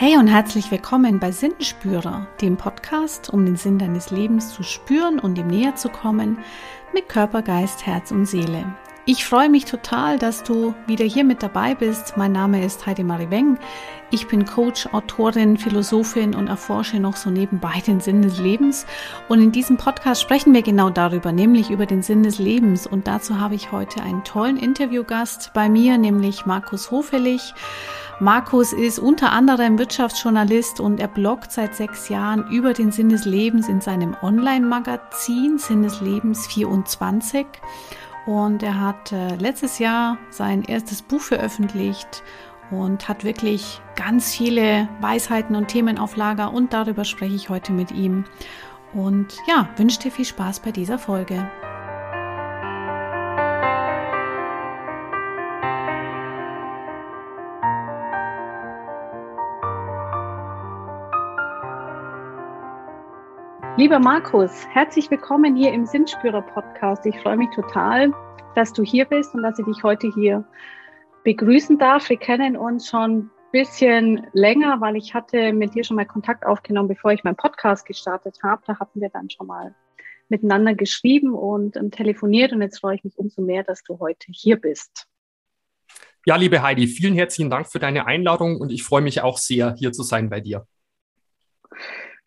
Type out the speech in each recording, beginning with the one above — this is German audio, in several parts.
Hey und herzlich willkommen bei Sinnspürer, dem Podcast, um den Sinn deines Lebens zu spüren und ihm näher zu kommen, mit Körper, Geist, Herz und Seele. Ich freue mich total, dass du wieder hier mit dabei bist. Mein Name ist Heidi Marie Weng. Ich bin Coach, Autorin, Philosophin und erforsche noch so nebenbei den Sinn des Lebens. Und in diesem Podcast sprechen wir genau darüber, nämlich über den Sinn des Lebens. Und dazu habe ich heute einen tollen Interviewgast bei mir, nämlich Markus Hofelich. Markus ist unter anderem Wirtschaftsjournalist und er bloggt seit sechs Jahren über den Sinn des Lebens in seinem Online-Magazin Sinn des Lebens 24. Und er hat äh, letztes Jahr sein erstes Buch veröffentlicht und hat wirklich ganz viele Weisheiten und Themen auf Lager und darüber spreche ich heute mit ihm. Und ja, wünsche dir viel Spaß bei dieser Folge. Lieber Markus, herzlich willkommen hier im Sinnspürer Podcast. Ich freue mich total, dass du hier bist und dass ich dich heute hier begrüßen darf. Wir kennen uns schon ein bisschen länger, weil ich hatte mit dir schon mal Kontakt aufgenommen, bevor ich meinen Podcast gestartet habe. Da hatten wir dann schon mal miteinander geschrieben und ähm, telefoniert und jetzt freue ich mich umso mehr, dass du heute hier bist. Ja, liebe Heidi, vielen herzlichen Dank für deine Einladung und ich freue mich auch sehr, hier zu sein bei dir.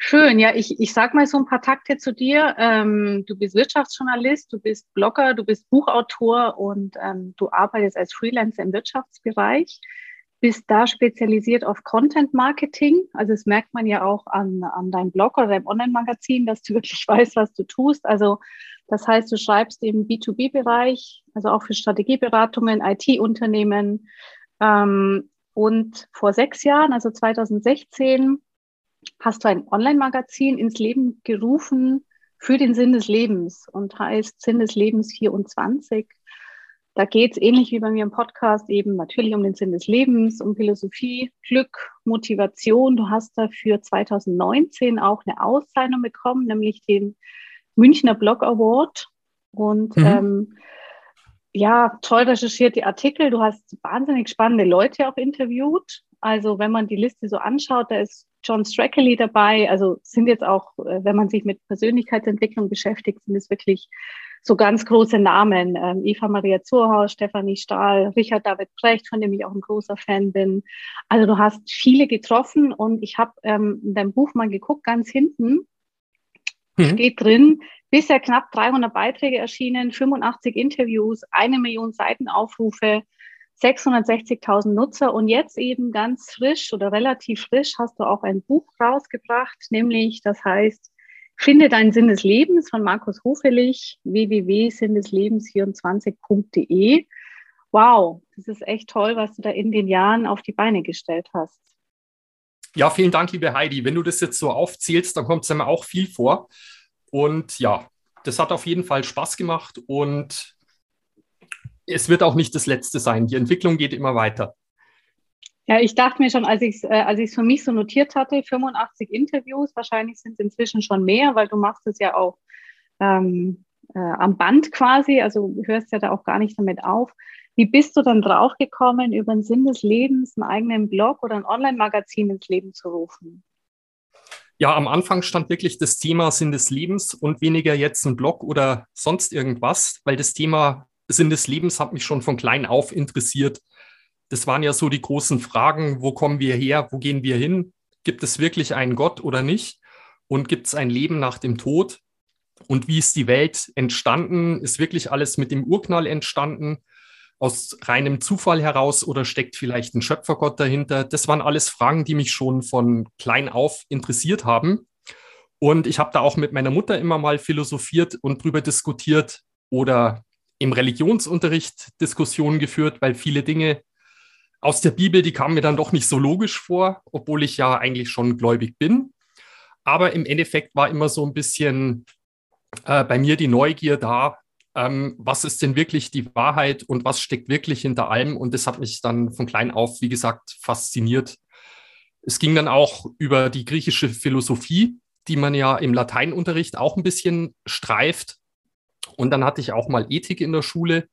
Schön, ja, ich, ich sag mal so ein paar Takte zu dir. Ähm, du bist Wirtschaftsjournalist, du bist Blogger, du bist Buchautor und ähm, du arbeitest als Freelancer im Wirtschaftsbereich, bist da spezialisiert auf Content Marketing. Also das merkt man ja auch an, an deinem Blog oder deinem Online-Magazin, dass du wirklich weißt, was du tust. Also das heißt, du schreibst im B2B-Bereich, also auch für Strategieberatungen, IT-Unternehmen. Ähm, und vor sechs Jahren, also 2016, hast du ein Online-Magazin ins Leben gerufen für den Sinn des Lebens und heißt Sinn des Lebens 24. Da geht es ähnlich wie bei mir im Podcast eben natürlich um den Sinn des Lebens, um Philosophie, Glück, Motivation. Du hast dafür 2019 auch eine Auszeichnung bekommen, nämlich den Münchner Blog Award. Und mhm. ähm, ja, toll recherchierte Artikel. Du hast wahnsinnig spannende Leute auch interviewt. Also wenn man die Liste so anschaut, da ist John Strackley dabei. Also sind jetzt auch, äh, wenn man sich mit Persönlichkeitsentwicklung beschäftigt, sind es wirklich so ganz große Namen. Ähm, Eva Maria Zurhaus, Stefanie Stahl, Richard David Precht, von dem ich auch ein großer Fan bin. Also du hast viele getroffen und ich habe ähm, in deinem Buch mal geguckt, ganz hinten mhm. steht drin, bisher knapp 300 Beiträge erschienen, 85 Interviews, eine Million Seitenaufrufe. 660.000 Nutzer und jetzt eben ganz frisch oder relativ frisch hast du auch ein Buch rausgebracht, nämlich das heißt Finde deinen Sinn des Lebens von Markus Hofelich, www.sinndeslebens24.de. Wow, das ist echt toll, was du da in den Jahren auf die Beine gestellt hast. Ja, vielen Dank, liebe Heidi. Wenn du das jetzt so aufzählst, dann kommt es mir auch viel vor. Und ja, das hat auf jeden Fall Spaß gemacht und es wird auch nicht das letzte sein. Die Entwicklung geht immer weiter. Ja, ich dachte mir schon, als ich es äh, als ich's für mich so notiert hatte, 85 Interviews, wahrscheinlich sind es inzwischen schon mehr, weil du machst es ja auch ähm, äh, am Band quasi, also du hörst ja da auch gar nicht damit auf. Wie bist du dann draufgekommen, über den Sinn des Lebens einen eigenen Blog oder ein Online-Magazin ins Leben zu rufen? Ja, am Anfang stand wirklich das Thema Sinn des Lebens und weniger jetzt ein Blog oder sonst irgendwas, weil das Thema Sinn des Lebens hat mich schon von klein auf interessiert. Das waren ja so die großen Fragen, wo kommen wir her, wo gehen wir hin? Gibt es wirklich einen Gott oder nicht? Und gibt es ein Leben nach dem Tod? Und wie ist die Welt entstanden? Ist wirklich alles mit dem Urknall entstanden? Aus reinem Zufall heraus oder steckt vielleicht ein Schöpfergott dahinter? Das waren alles Fragen, die mich schon von klein auf interessiert haben. Und ich habe da auch mit meiner Mutter immer mal philosophiert und drüber diskutiert oder im Religionsunterricht Diskussionen geführt, weil viele Dinge aus der Bibel, die kamen mir dann doch nicht so logisch vor, obwohl ich ja eigentlich schon gläubig bin. Aber im Endeffekt war immer so ein bisschen äh, bei mir die Neugier da, ähm, was ist denn wirklich die Wahrheit und was steckt wirklich hinter allem. Und das hat mich dann von klein auf, wie gesagt, fasziniert. Es ging dann auch über die griechische Philosophie, die man ja im Lateinunterricht auch ein bisschen streift. Und dann hatte ich auch mal Ethik in der Schule.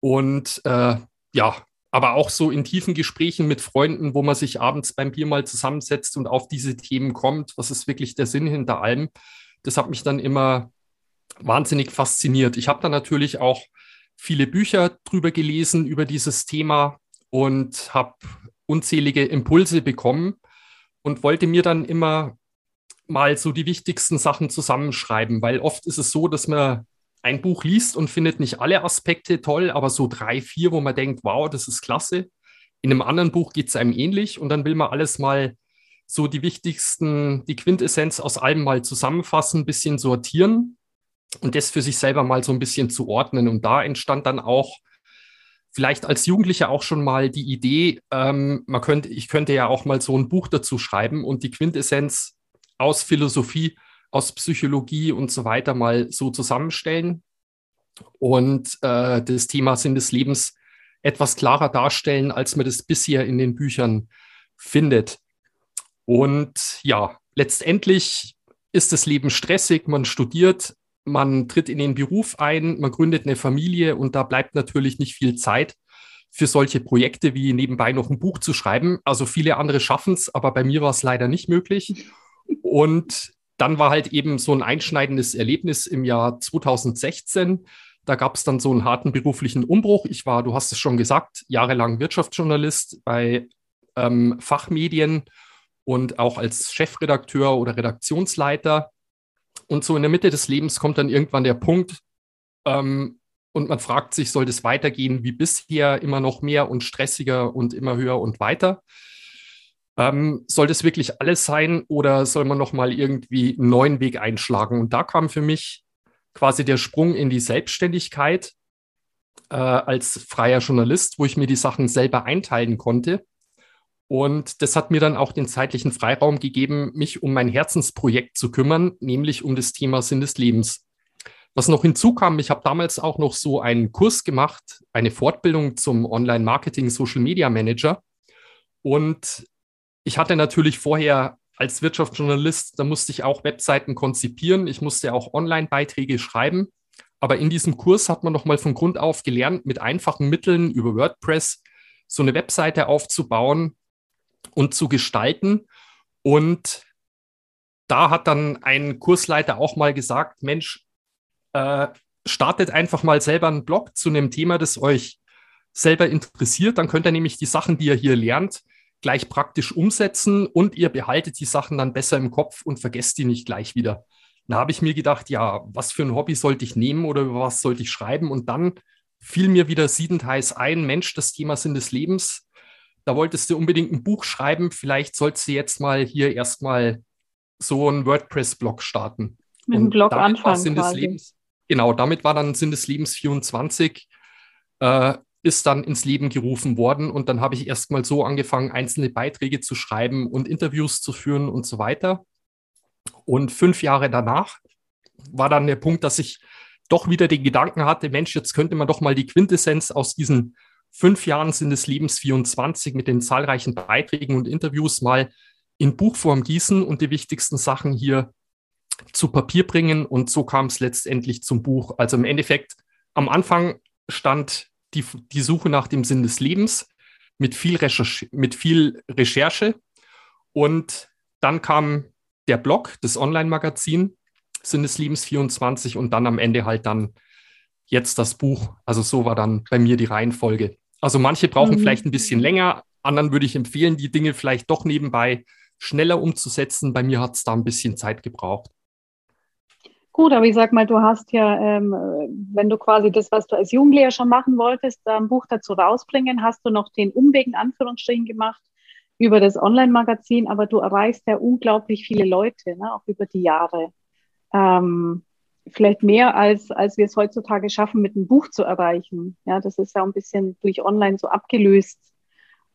Und äh, ja, aber auch so in tiefen Gesprächen mit Freunden, wo man sich abends beim Bier mal zusammensetzt und auf diese Themen kommt, was ist wirklich der Sinn hinter allem, das hat mich dann immer wahnsinnig fasziniert. Ich habe dann natürlich auch viele Bücher drüber gelesen, über dieses Thema und habe unzählige Impulse bekommen und wollte mir dann immer mal so die wichtigsten Sachen zusammenschreiben, weil oft ist es so, dass man ein Buch liest und findet nicht alle Aspekte toll, aber so drei, vier, wo man denkt, wow, das ist klasse. In einem anderen Buch geht es einem ähnlich und dann will man alles mal so die wichtigsten, die Quintessenz aus allem mal zusammenfassen, ein bisschen sortieren und das für sich selber mal so ein bisschen zu ordnen. Und da entstand dann auch vielleicht als Jugendlicher auch schon mal die Idee, ähm, man könnte, ich könnte ja auch mal so ein Buch dazu schreiben und die Quintessenz aus Philosophie, aus Psychologie und so weiter mal so zusammenstellen und äh, das Thema Sinn des Lebens etwas klarer darstellen, als man das bisher in den Büchern findet. Und ja, letztendlich ist das Leben stressig, man studiert, man tritt in den Beruf ein, man gründet eine Familie und da bleibt natürlich nicht viel Zeit für solche Projekte wie nebenbei noch ein Buch zu schreiben. Also viele andere schaffen es, aber bei mir war es leider nicht möglich. Und dann war halt eben so ein einschneidendes Erlebnis im Jahr 2016. Da gab es dann so einen harten beruflichen Umbruch. Ich war, du hast es schon gesagt, jahrelang Wirtschaftsjournalist bei ähm, Fachmedien und auch als Chefredakteur oder Redaktionsleiter. Und so in der Mitte des Lebens kommt dann irgendwann der Punkt, ähm, und man fragt sich, soll das weitergehen wie bisher, immer noch mehr und stressiger und immer höher und weiter? Ähm, soll das wirklich alles sein oder soll man nochmal irgendwie einen neuen Weg einschlagen? Und da kam für mich quasi der Sprung in die Selbstständigkeit äh, als freier Journalist, wo ich mir die Sachen selber einteilen konnte. Und das hat mir dann auch den zeitlichen Freiraum gegeben, mich um mein Herzensprojekt zu kümmern, nämlich um das Thema Sinn des Lebens. Was noch hinzukam, ich habe damals auch noch so einen Kurs gemacht, eine Fortbildung zum Online-Marketing Social Media Manager. Und ich hatte natürlich vorher als Wirtschaftsjournalist, da musste ich auch Webseiten konzipieren, ich musste auch Online-Beiträge schreiben. Aber in diesem Kurs hat man nochmal von Grund auf gelernt, mit einfachen Mitteln über WordPress so eine Webseite aufzubauen und zu gestalten. Und da hat dann ein Kursleiter auch mal gesagt, Mensch, äh, startet einfach mal selber einen Blog zu einem Thema, das euch selber interessiert. Dann könnt ihr nämlich die Sachen, die ihr hier lernt, gleich praktisch umsetzen und ihr behaltet die Sachen dann besser im Kopf und vergesst die nicht gleich wieder. Da habe ich mir gedacht, ja, was für ein Hobby sollte ich nehmen oder über was sollte ich schreiben? Und dann fiel mir wieder siedend heiß ein, Mensch, das Thema Sinn des Lebens. Da wolltest du unbedingt ein Buch schreiben. Vielleicht sollst du jetzt mal hier erstmal so einen WordPress-Blog starten. Mit dem Blog anfangen. Sinn des Lebens, genau, damit war dann Sinn des Lebens 24. Äh, ist dann ins Leben gerufen worden. Und dann habe ich erstmal so angefangen, einzelne Beiträge zu schreiben und Interviews zu führen und so weiter. Und fünf Jahre danach war dann der Punkt, dass ich doch wieder den Gedanken hatte, Mensch, jetzt könnte man doch mal die Quintessenz aus diesen fünf Jahren sind des Lebens 24 mit den zahlreichen Beiträgen und Interviews mal in Buchform gießen und die wichtigsten Sachen hier zu Papier bringen. Und so kam es letztendlich zum Buch. Also im Endeffekt, am Anfang stand die, die Suche nach dem Sinn des Lebens mit viel, Recherche, mit viel Recherche. Und dann kam der Blog, das Online-Magazin Sinn des Lebens 24 und dann am Ende halt dann jetzt das Buch. Also so war dann bei mir die Reihenfolge. Also manche brauchen mhm. vielleicht ein bisschen länger, anderen würde ich empfehlen, die Dinge vielleicht doch nebenbei schneller umzusetzen. Bei mir hat es da ein bisschen Zeit gebraucht. Gut, aber ich sag mal, du hast ja, ähm, wenn du quasi das, was du als Jugendlicher schon machen wolltest, ein Buch dazu rausbringen, hast du noch den Umweg in Anführungsstrichen gemacht über das Online-Magazin, aber du erreichst ja unglaublich viele Leute, ne, auch über die Jahre. Ähm, vielleicht mehr als, als wir es heutzutage schaffen, mit einem Buch zu erreichen. Ja, das ist ja ein bisschen durch Online so abgelöst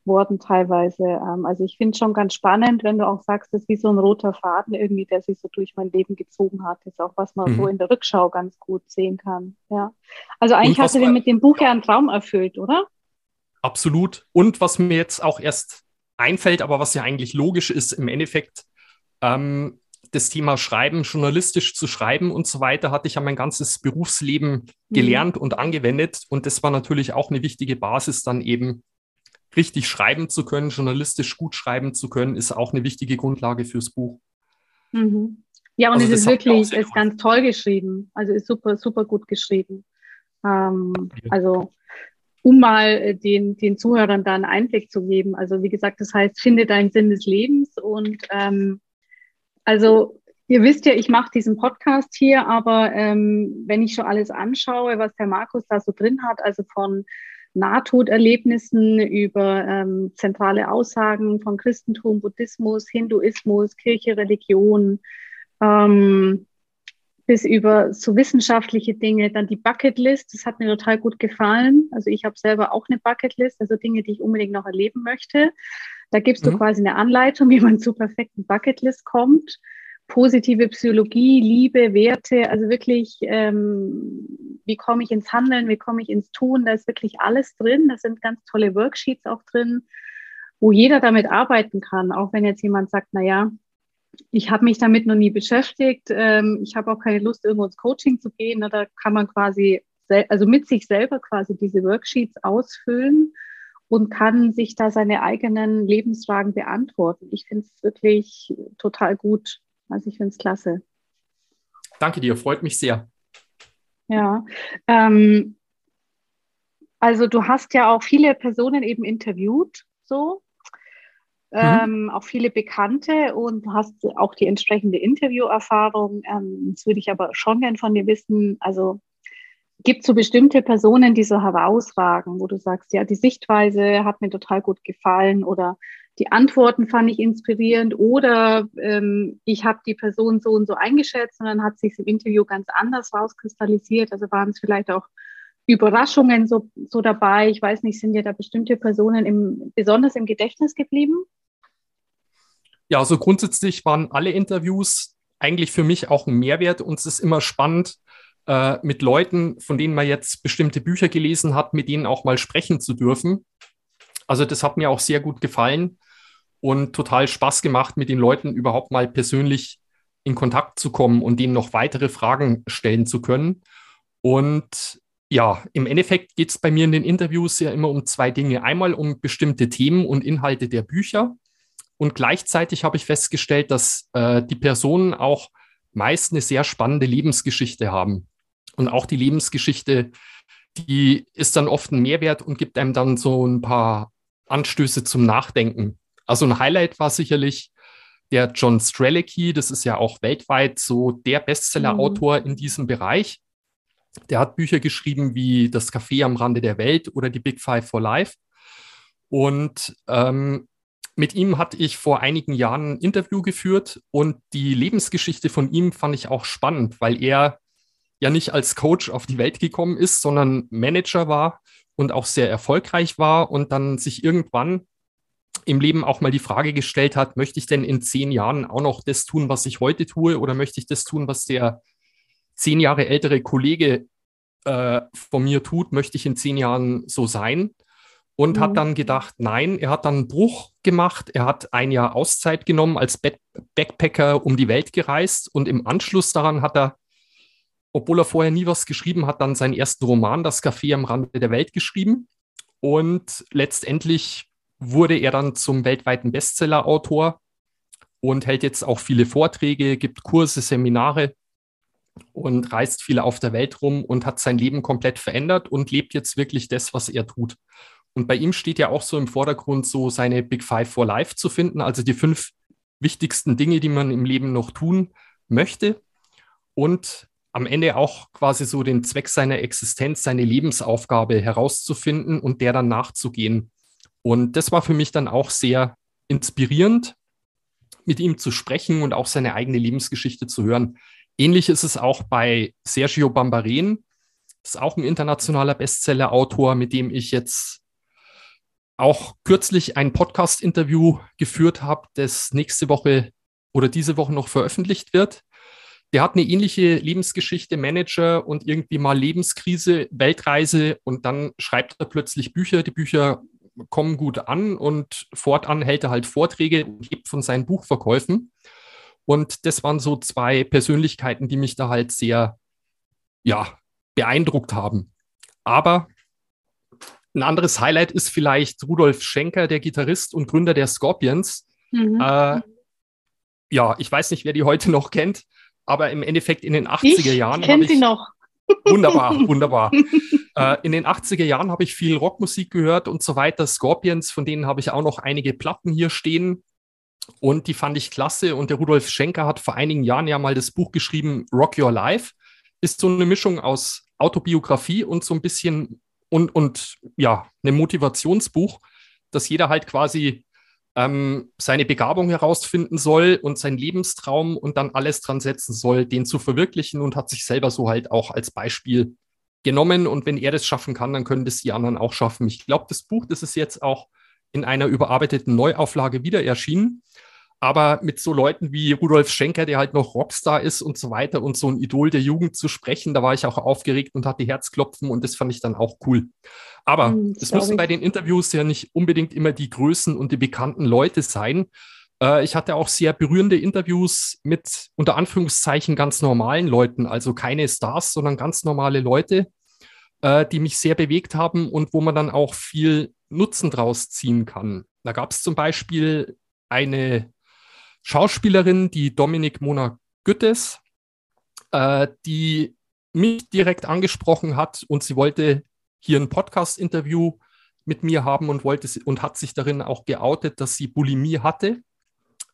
worden teilweise. Ähm, also ich finde es schon ganz spannend, wenn du auch sagst, das ist wie so ein roter Faden irgendwie, der sich so durch mein Leben gezogen hat. Das ist auch was man mhm. so in der Rückschau ganz gut sehen kann. Ja. Also eigentlich hast du dir mit dem Buch ja einen Traum erfüllt, oder? Absolut. Und was mir jetzt auch erst einfällt, aber was ja eigentlich logisch ist, im Endeffekt, ähm, das Thema Schreiben, journalistisch zu schreiben und so weiter, hatte ich ja mein ganzes Berufsleben mhm. gelernt mhm. und angewendet. Und das war natürlich auch eine wichtige Basis dann eben richtig schreiben zu können, journalistisch gut schreiben zu können, ist auch eine wichtige Grundlage fürs Buch. Mhm. Ja, und also es ist wirklich, ist ganz toll geschrieben. Also ist super, super gut geschrieben. Ähm, also um mal den, den Zuhörern da einen Einblick zu geben. Also wie gesagt, das heißt, finde deinen Sinn des Lebens. Und ähm, also ihr wisst ja, ich mache diesen Podcast hier, aber ähm, wenn ich schon alles anschaue, was der Markus da so drin hat, also von Nahtoderlebnissen über ähm, zentrale Aussagen von Christentum, Buddhismus, Hinduismus, Kirche, Religion, ähm, bis über so wissenschaftliche Dinge, dann die Bucketlist, das hat mir total gut gefallen. Also ich habe selber auch eine Bucketlist, also Dinge, die ich unbedingt noch erleben möchte. Da gibst mhm. du quasi eine Anleitung, wie man zur perfekten Bucketlist kommt. Positive Psychologie, Liebe, Werte, also wirklich, ähm, wie komme ich ins Handeln, wie komme ich ins Tun, da ist wirklich alles drin. Da sind ganz tolle Worksheets auch drin, wo jeder damit arbeiten kann, auch wenn jetzt jemand sagt, na ja, ich habe mich damit noch nie beschäftigt. Ähm, ich habe auch keine Lust, irgendwo ins Coaching zu gehen. Da kann man quasi, also mit sich selber quasi diese Worksheets ausfüllen und kann sich da seine eigenen Lebensfragen beantworten. Ich finde es wirklich total gut. Also ich finde es klasse. Danke dir, freut mich sehr. Ja, ähm, also du hast ja auch viele Personen eben interviewt, so Mhm. Ähm, auch viele Bekannte und hast auch die entsprechende Interviewerfahrung. Ähm, das würde ich aber schon gern von dir wissen. Also gibt es so bestimmte Personen, die so herausragen, wo du sagst, ja, die Sichtweise hat mir total gut gefallen oder die Antworten fand ich inspirierend oder ähm, ich habe die Person so und so eingeschätzt und dann hat sich im Interview ganz anders rauskristallisiert. Also waren es vielleicht auch Überraschungen so, so dabei. Ich weiß nicht, sind dir da bestimmte Personen im, besonders im Gedächtnis geblieben? Ja, also grundsätzlich waren alle Interviews eigentlich für mich auch ein Mehrwert und es ist immer spannend, äh, mit Leuten, von denen man jetzt bestimmte Bücher gelesen hat, mit denen auch mal sprechen zu dürfen. Also das hat mir auch sehr gut gefallen und total Spaß gemacht, mit den Leuten überhaupt mal persönlich in Kontakt zu kommen und denen noch weitere Fragen stellen zu können. Und ja, im Endeffekt geht es bei mir in den Interviews ja immer um zwei Dinge. Einmal um bestimmte Themen und Inhalte der Bücher und gleichzeitig habe ich festgestellt, dass äh, die Personen auch meist eine sehr spannende Lebensgeschichte haben. Und auch die Lebensgeschichte, die ist dann oft ein Mehrwert und gibt einem dann so ein paar Anstöße zum Nachdenken. Also ein Highlight war sicherlich der John Strelicky, das ist ja auch weltweit so der Bestseller-Autor mhm. in diesem Bereich. Der hat Bücher geschrieben wie Das Café am Rande der Welt oder die Big Five for Life. Und ähm, mit ihm hatte ich vor einigen Jahren ein Interview geführt und die Lebensgeschichte von ihm fand ich auch spannend, weil er ja nicht als Coach auf die Welt gekommen ist, sondern Manager war und auch sehr erfolgreich war und dann sich irgendwann im Leben auch mal die Frage gestellt hat, möchte ich denn in zehn Jahren auch noch das tun, was ich heute tue oder möchte ich das tun, was der zehn Jahre ältere Kollege äh, von mir tut, möchte ich in zehn Jahren so sein? und mhm. hat dann gedacht, nein, er hat dann einen Bruch gemacht. Er hat ein Jahr Auszeit genommen, als Backpacker um die Welt gereist und im Anschluss daran hat er, obwohl er vorher nie was geschrieben hat, dann seinen ersten Roman, Das Café am Rande der Welt, geschrieben. Und letztendlich wurde er dann zum weltweiten Bestseller-Autor und hält jetzt auch viele Vorträge, gibt Kurse, Seminare und reist viel auf der Welt rum und hat sein Leben komplett verändert und lebt jetzt wirklich das, was er tut. Und bei ihm steht ja auch so im Vordergrund, so seine Big Five for Life zu finden, also die fünf wichtigsten Dinge, die man im Leben noch tun möchte. Und am Ende auch quasi so den Zweck seiner Existenz, seine Lebensaufgabe herauszufinden und der dann nachzugehen. Und das war für mich dann auch sehr inspirierend, mit ihm zu sprechen und auch seine eigene Lebensgeschichte zu hören. Ähnlich ist es auch bei Sergio Bambaren. Das ist auch ein internationaler Bestseller-Autor, mit dem ich jetzt auch kürzlich ein Podcast-Interview geführt habe, das nächste Woche oder diese Woche noch veröffentlicht wird. Der hat eine ähnliche Lebensgeschichte, Manager und irgendwie mal Lebenskrise, Weltreise und dann schreibt er plötzlich Bücher. Die Bücher kommen gut an und fortan hält er halt Vorträge und lebt von seinen Buchverkäufen. Und das waren so zwei Persönlichkeiten, die mich da halt sehr, ja, beeindruckt haben. Aber ein anderes Highlight ist vielleicht Rudolf Schenker, der Gitarrist und Gründer der Scorpions. Mhm. Äh, ja, ich weiß nicht, wer die heute noch kennt, aber im Endeffekt in den 80er ich Jahren. Kennt sie noch. Wunderbar, wunderbar. äh, in den 80er Jahren habe ich viel Rockmusik gehört und so weiter. Scorpions, von denen habe ich auch noch einige Platten hier stehen. Und die fand ich klasse. Und der Rudolf Schenker hat vor einigen Jahren ja mal das Buch geschrieben, Rock Your Life. Ist so eine Mischung aus Autobiografie und so ein bisschen und, und ja, ein Motivationsbuch, dass jeder halt quasi ähm, seine Begabung herausfinden soll und seinen Lebenstraum und dann alles dran setzen soll, den zu verwirklichen und hat sich selber so halt auch als Beispiel genommen. Und wenn er das schaffen kann, dann können das die anderen auch schaffen. Ich glaube, das Buch, das ist jetzt auch in einer überarbeiteten Neuauflage wieder erschienen. Aber mit so Leuten wie Rudolf Schenker, der halt noch Rockstar ist und so weiter und so ein Idol der Jugend zu sprechen, da war ich auch aufgeregt und hatte Herzklopfen und das fand ich dann auch cool. Aber hm, es müssen bei den Interviews ja nicht unbedingt immer die Größen und die bekannten Leute sein. Äh, ich hatte auch sehr berührende Interviews mit unter Anführungszeichen ganz normalen Leuten, also keine Stars, sondern ganz normale Leute, äh, die mich sehr bewegt haben und wo man dann auch viel Nutzen draus ziehen kann. Da gab es zum Beispiel eine Schauspielerin, die Dominik Mona Güttes, äh, die mich direkt angesprochen hat und sie wollte hier ein Podcast-Interview mit mir haben und wollte und hat sich darin auch geoutet, dass sie Bulimie hatte.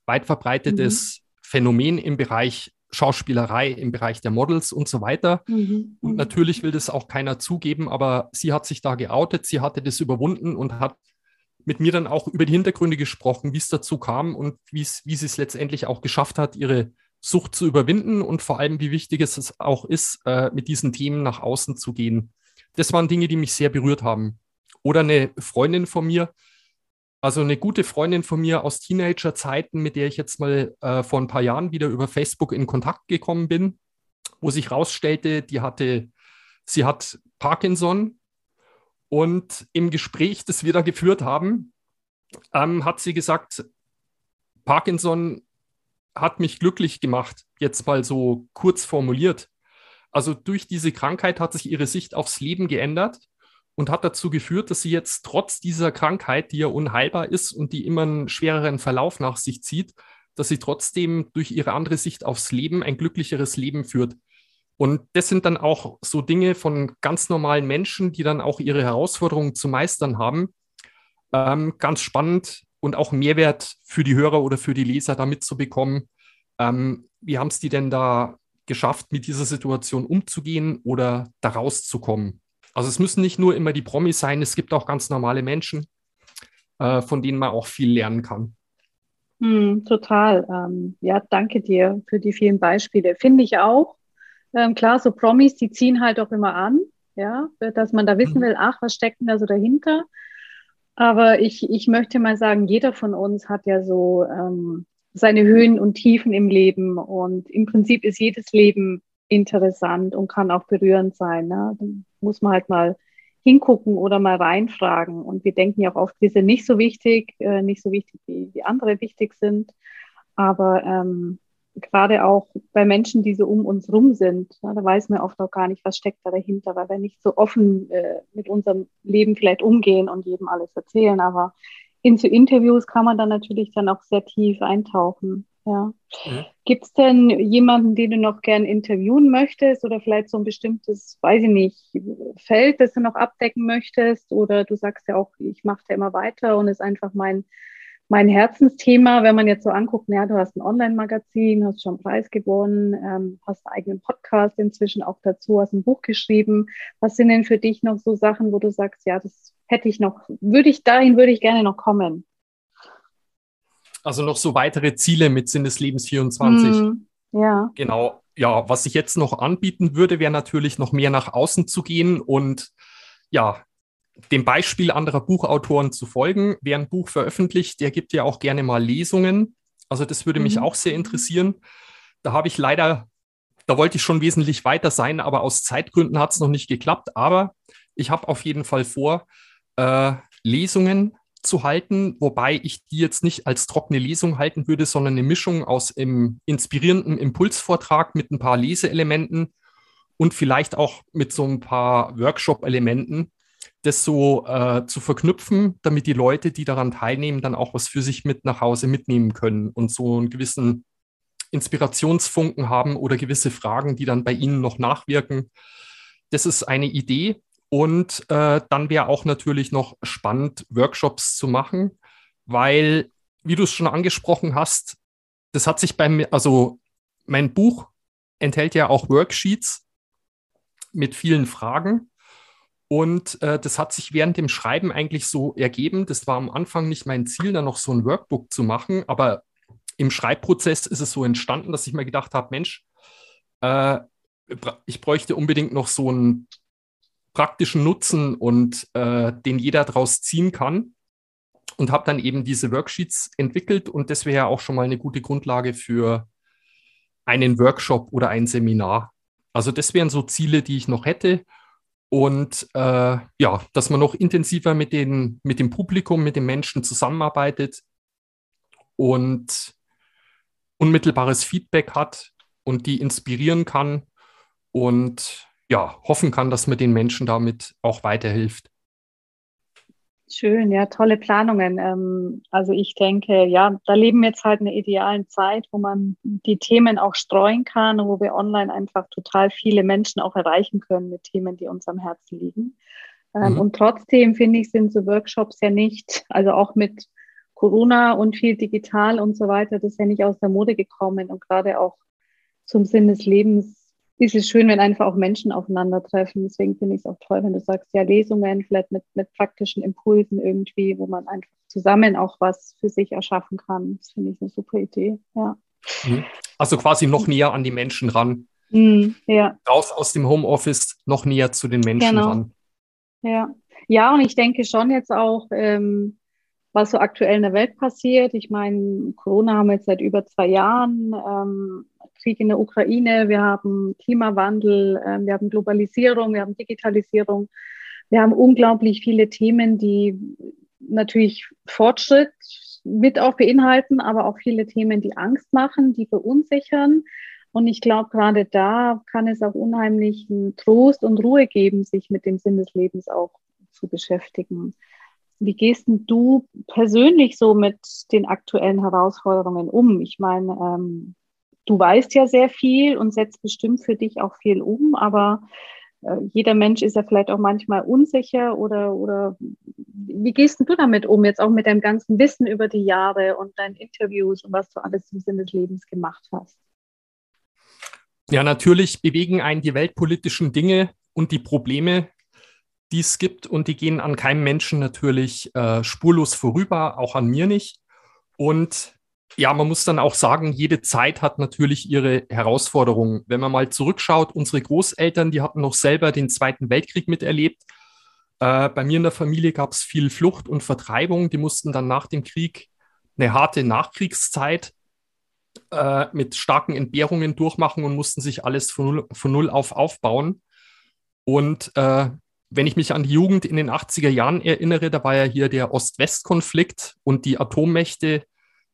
Weit verbreitetes mhm. Phänomen im Bereich Schauspielerei, im Bereich der Models und so weiter. Mhm. Und mhm. natürlich will das auch keiner zugeben, aber sie hat sich da geoutet, sie hatte das überwunden und hat mit mir dann auch über die Hintergründe gesprochen, wie es dazu kam und wie sie es letztendlich auch geschafft hat, ihre Sucht zu überwinden und vor allem, wie wichtig es auch ist, äh, mit diesen Themen nach außen zu gehen. Das waren Dinge, die mich sehr berührt haben. Oder eine Freundin von mir, also eine gute Freundin von mir aus Teenager-Zeiten, mit der ich jetzt mal äh, vor ein paar Jahren wieder über Facebook in Kontakt gekommen bin, wo sich herausstellte, die hatte, sie hat Parkinson und im Gespräch, das wir da geführt haben, ähm, hat sie gesagt, Parkinson hat mich glücklich gemacht, jetzt mal so kurz formuliert. Also durch diese Krankheit hat sich ihre Sicht aufs Leben geändert und hat dazu geführt, dass sie jetzt trotz dieser Krankheit, die ja unheilbar ist und die immer einen schwereren Verlauf nach sich zieht, dass sie trotzdem durch ihre andere Sicht aufs Leben ein glücklicheres Leben führt. Und das sind dann auch so Dinge von ganz normalen Menschen, die dann auch ihre Herausforderungen zu meistern haben. Ähm, ganz spannend und auch Mehrwert für die Hörer oder für die Leser damit zu bekommen. Ähm, wie haben es die denn da geschafft, mit dieser Situation umzugehen oder da rauszukommen? Also es müssen nicht nur immer die Promis sein, es gibt auch ganz normale Menschen, äh, von denen man auch viel lernen kann. Hm, total. Ähm, ja, danke dir für die vielen Beispiele. Finde ich auch. Ähm, klar, so Promis, die ziehen halt auch immer an, ja, dass man da wissen mhm. will, ach, was steckt denn da so dahinter? Aber ich, ich möchte mal sagen, jeder von uns hat ja so ähm, seine Höhen und Tiefen im Leben und im Prinzip ist jedes Leben interessant und kann auch berührend sein. Ne? Dann muss man halt mal hingucken oder mal reinfragen. Und wir denken ja auch oft, wir sind nicht so wichtig, äh, nicht so wichtig, wie, wie andere wichtig sind. Aber ähm, gerade auch bei Menschen, die so um uns rum sind, ja, da weiß man oft auch gar nicht, was steckt da dahinter, weil wir nicht so offen äh, mit unserem Leben vielleicht umgehen und jedem alles erzählen. Aber in so Interviews kann man dann natürlich dann auch sehr tief eintauchen. Ja. Mhm. Gibt es denn jemanden, den du noch gern interviewen möchtest oder vielleicht so ein bestimmtes, weiß ich nicht, Feld, das du noch abdecken möchtest? Oder du sagst ja auch, ich mache da immer weiter und ist einfach mein mein Herzensthema, wenn man jetzt so anguckt, ja, du hast ein Online-Magazin, hast schon einen Preis gewonnen, ähm, hast einen eigenen Podcast inzwischen auch dazu, hast ein Buch geschrieben. Was sind denn für dich noch so Sachen, wo du sagst, ja, das hätte ich noch, würde ich, dahin würde ich gerne noch kommen? Also noch so weitere Ziele mit Sinn des Lebens 24. Mm, ja. Genau. Ja, was ich jetzt noch anbieten würde, wäre natürlich noch mehr nach außen zu gehen und ja, dem Beispiel anderer Buchautoren zu folgen. Wer ein Buch veröffentlicht, der gibt ja auch gerne mal Lesungen. Also das würde mhm. mich auch sehr interessieren. Da habe ich leider, da wollte ich schon wesentlich weiter sein, aber aus Zeitgründen hat es noch nicht geklappt. Aber ich habe auf jeden Fall vor, äh, Lesungen zu halten, wobei ich die jetzt nicht als trockene Lesung halten würde, sondern eine Mischung aus einem inspirierenden Impulsvortrag mit ein paar Leseelementen und vielleicht auch mit so ein paar Workshop-Elementen, das so äh, zu verknüpfen, damit die Leute, die daran teilnehmen, dann auch was für sich mit nach Hause mitnehmen können und so einen gewissen Inspirationsfunken haben oder gewisse Fragen, die dann bei ihnen noch nachwirken. Das ist eine Idee. Und äh, dann wäre auch natürlich noch spannend, Workshops zu machen, weil, wie du es schon angesprochen hast, das hat sich bei mir, also mein Buch enthält ja auch Worksheets mit vielen Fragen. Und äh, das hat sich während dem Schreiben eigentlich so ergeben. Das war am Anfang nicht mein Ziel, da noch so ein Workbook zu machen, aber im Schreibprozess ist es so entstanden, dass ich mir gedacht habe, Mensch, äh, ich bräuchte unbedingt noch so einen praktischen Nutzen und äh, den jeder daraus ziehen kann. Und habe dann eben diese Worksheets entwickelt und das wäre ja auch schon mal eine gute Grundlage für einen Workshop oder ein Seminar. Also das wären so Ziele, die ich noch hätte. Und äh, ja, dass man noch intensiver mit, den, mit dem Publikum, mit den Menschen zusammenarbeitet und unmittelbares Feedback hat und die inspirieren kann und ja, hoffen kann, dass man den Menschen damit auch weiterhilft. Schön, ja, tolle Planungen. Ähm, also ich denke, ja, da leben wir jetzt halt in einer idealen Zeit, wo man die Themen auch streuen kann und wo wir online einfach total viele Menschen auch erreichen können mit Themen, die uns am Herzen liegen. Ähm, mhm. Und trotzdem finde ich, sind so Workshops ja nicht, also auch mit Corona und viel digital und so weiter, das ist ja nicht aus der Mode gekommen. Und gerade auch zum Sinn des Lebens ist es schön, wenn einfach auch Menschen aufeinandertreffen. Deswegen finde ich es auch toll, wenn du sagst, ja, Lesungen, vielleicht mit, mit praktischen Impulsen irgendwie, wo man einfach zusammen auch was für sich erschaffen kann. Das finde ich eine super Idee. Ja. Mhm. Also quasi noch näher an die Menschen ran. Mhm, ja. Raus aus dem Homeoffice, noch näher zu den Menschen genau. ran. Ja. ja, und ich denke schon jetzt auch, ähm, was so aktuell in der Welt passiert. Ich meine, Corona haben wir jetzt seit über zwei Jahren, ähm, Krieg in der Ukraine, wir haben Klimawandel, äh, wir haben Globalisierung, wir haben Digitalisierung. Wir haben unglaublich viele Themen, die natürlich Fortschritt mit auch beinhalten, aber auch viele Themen, die Angst machen, die verunsichern. Und ich glaube, gerade da kann es auch unheimlichen Trost und Ruhe geben, sich mit dem Sinn des Lebens auch zu beschäftigen. Wie gehst du persönlich so mit den aktuellen Herausforderungen um? Ich meine, ähm, du weißt ja sehr viel und setzt bestimmt für dich auch viel um, aber äh, jeder Mensch ist ja vielleicht auch manchmal unsicher oder, oder wie gehst du damit um, jetzt auch mit deinem ganzen Wissen über die Jahre und deinen Interviews und was du alles im Sinne des Lebens gemacht hast? Ja, natürlich bewegen einen die weltpolitischen Dinge und die Probleme, die es gibt und die gehen an keinem Menschen natürlich äh, spurlos vorüber, auch an mir nicht. Und ja, man muss dann auch sagen, jede Zeit hat natürlich ihre Herausforderungen. Wenn man mal zurückschaut, unsere Großeltern, die hatten noch selber den Zweiten Weltkrieg miterlebt. Äh, bei mir in der Familie gab es viel Flucht und Vertreibung. Die mussten dann nach dem Krieg eine harte Nachkriegszeit äh, mit starken Entbehrungen durchmachen und mussten sich alles von null, von null auf aufbauen. Und äh, wenn ich mich an die Jugend in den 80er Jahren erinnere, da war ja hier der Ost-West-Konflikt und die Atommächte,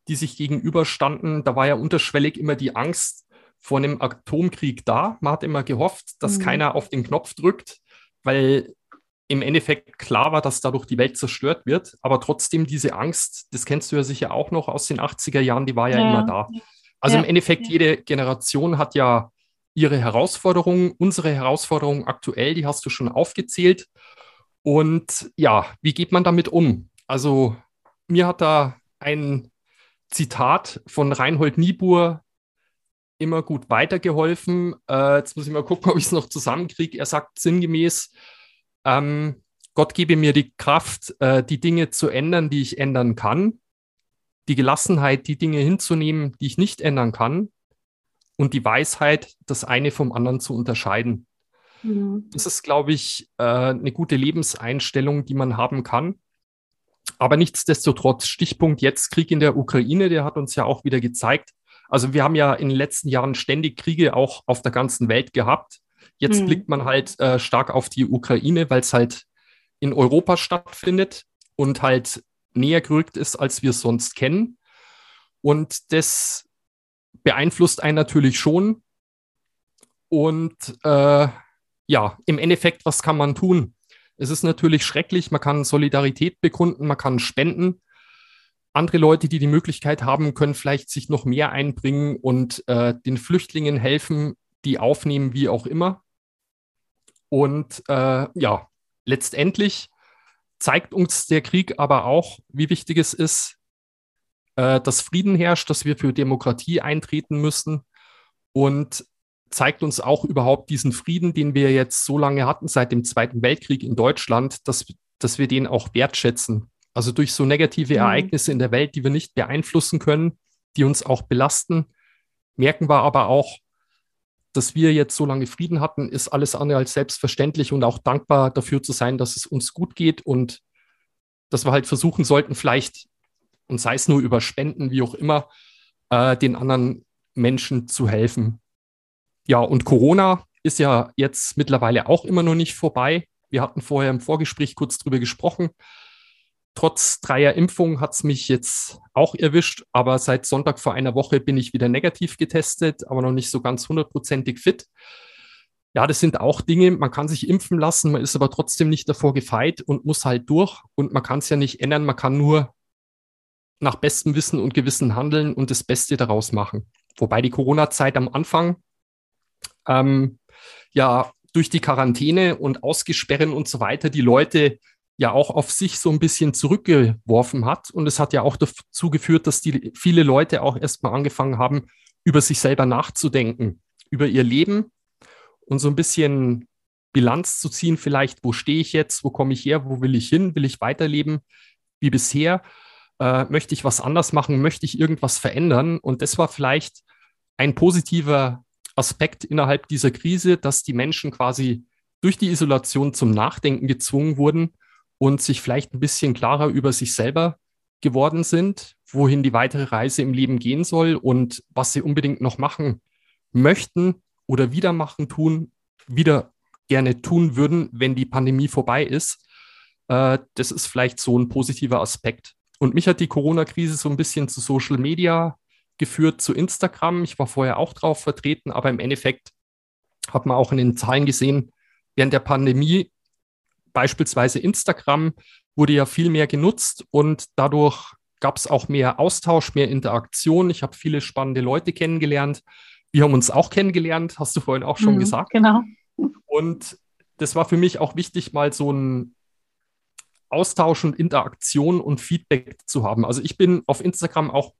die sich gegenüberstanden, da war ja unterschwellig immer die Angst vor einem Atomkrieg da. Man hat immer gehofft, dass mhm. keiner auf den Knopf drückt, weil im Endeffekt klar war, dass dadurch die Welt zerstört wird. Aber trotzdem diese Angst, das kennst du ja sicher auch noch aus den 80er Jahren, die war ja, ja. immer da. Also ja. im Endeffekt, jede Generation hat ja ihre Herausforderungen. Unsere Herausforderungen aktuell, die hast du schon aufgezählt. Und ja, wie geht man damit um? Also mir hat da ein Zitat von Reinhold Niebuhr immer gut weitergeholfen. Äh, jetzt muss ich mal gucken, ob ich es noch zusammenkriege. Er sagt sinngemäß, ähm, Gott gebe mir die Kraft, äh, die Dinge zu ändern, die ich ändern kann, die Gelassenheit, die Dinge hinzunehmen, die ich nicht ändern kann, und die Weisheit, das eine vom anderen zu unterscheiden. Mhm. Das ist, glaube ich, äh, eine gute Lebenseinstellung, die man haben kann. Aber nichtsdestotrotz, Stichpunkt jetzt Krieg in der Ukraine, der hat uns ja auch wieder gezeigt. Also wir haben ja in den letzten Jahren ständig Kriege auch auf der ganzen Welt gehabt. Jetzt mhm. blickt man halt äh, stark auf die Ukraine, weil es halt in Europa stattfindet und halt näher gerückt ist, als wir es sonst kennen. Und das beeinflusst einen natürlich schon. Und äh, ja, im Endeffekt, was kann man tun? Es ist natürlich schrecklich, man kann Solidarität bekunden, man kann spenden. Andere Leute, die die Möglichkeit haben, können vielleicht sich noch mehr einbringen und äh, den Flüchtlingen helfen, die aufnehmen, wie auch immer. Und äh, ja, letztendlich zeigt uns der Krieg aber auch, wie wichtig es ist, äh, dass Frieden herrscht, dass wir für Demokratie eintreten müssen und zeigt uns auch überhaupt diesen Frieden, den wir jetzt so lange hatten seit dem Zweiten Weltkrieg in Deutschland, dass, dass wir den auch wertschätzen. Also durch so negative mhm. Ereignisse in der Welt, die wir nicht beeinflussen können, die uns auch belasten, merken wir aber auch, dass wir jetzt so lange Frieden hatten, ist alles andere als selbstverständlich und auch dankbar dafür zu sein, dass es uns gut geht und dass wir halt versuchen sollten, vielleicht, und sei es nur über Spenden, wie auch immer, äh, den anderen Menschen zu helfen. Ja, und Corona ist ja jetzt mittlerweile auch immer noch nicht vorbei. Wir hatten vorher im Vorgespräch kurz drüber gesprochen. Trotz dreier Impfungen hat es mich jetzt auch erwischt, aber seit Sonntag vor einer Woche bin ich wieder negativ getestet, aber noch nicht so ganz hundertprozentig fit. Ja, das sind auch Dinge, man kann sich impfen lassen, man ist aber trotzdem nicht davor gefeit und muss halt durch und man kann es ja nicht ändern, man kann nur nach bestem Wissen und Gewissen handeln und das Beste daraus machen. Wobei die Corona-Zeit am Anfang ähm, ja durch die Quarantäne und Ausgesperren und so weiter die Leute ja auch auf sich so ein bisschen zurückgeworfen hat. Und es hat ja auch dazu geführt, dass die viele Leute auch erstmal angefangen haben, über sich selber nachzudenken, über ihr Leben und so ein bisschen Bilanz zu ziehen, vielleicht, wo stehe ich jetzt, wo komme ich her, wo will ich hin, will ich weiterleben wie bisher, äh, möchte ich was anders machen, möchte ich irgendwas verändern. Und das war vielleicht ein positiver Aspekt innerhalb dieser Krise, dass die Menschen quasi durch die Isolation zum Nachdenken gezwungen wurden und sich vielleicht ein bisschen klarer über sich selber geworden sind, wohin die weitere Reise im Leben gehen soll und was sie unbedingt noch machen möchten oder wieder machen, tun, wieder gerne tun würden, wenn die Pandemie vorbei ist. Äh, das ist vielleicht so ein positiver Aspekt. Und mich hat die Corona-Krise so ein bisschen zu Social Media geführt, zu Instagram. Ich war vorher auch drauf vertreten, aber im Endeffekt hat man auch in den Zahlen gesehen, während der Pandemie beispielsweise Instagram wurde ja viel mehr genutzt und dadurch gab es auch mehr Austausch, mehr Interaktion. Ich habe viele spannende Leute kennengelernt. Wir haben uns auch kennengelernt, hast du vorhin auch schon mhm, gesagt. Genau. Und das war für mich auch wichtig, mal so ein Austausch und Interaktion und Feedback zu haben. Also ich bin auf Instagram auch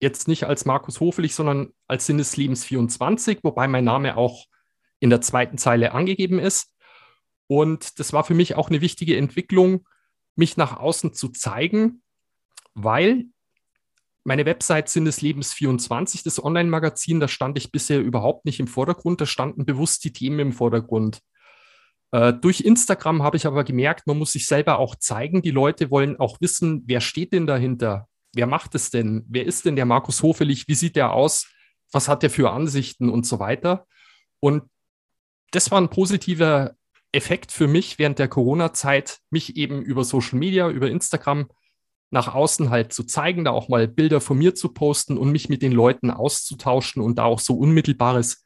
jetzt nicht als Markus Hofelig, sondern als Sinneslebens 24, wobei mein Name auch in der zweiten Zeile angegeben ist. Und das war für mich auch eine wichtige Entwicklung, mich nach außen zu zeigen, weil meine Website sind des Lebens 24, das Online-Magazin, da stand ich bisher überhaupt nicht im Vordergrund, da standen bewusst die Themen im Vordergrund. Äh, durch Instagram habe ich aber gemerkt, man muss sich selber auch zeigen. Die Leute wollen auch wissen, wer steht denn dahinter? Wer macht es denn? Wer ist denn der Markus Hofelig? Wie sieht der aus? Was hat er für Ansichten und so weiter? Und das war ein positiver Effekt für mich während der Corona-Zeit, mich eben über Social Media, über Instagram nach außen halt zu zeigen, da auch mal Bilder von mir zu posten und mich mit den Leuten auszutauschen und da auch so unmittelbares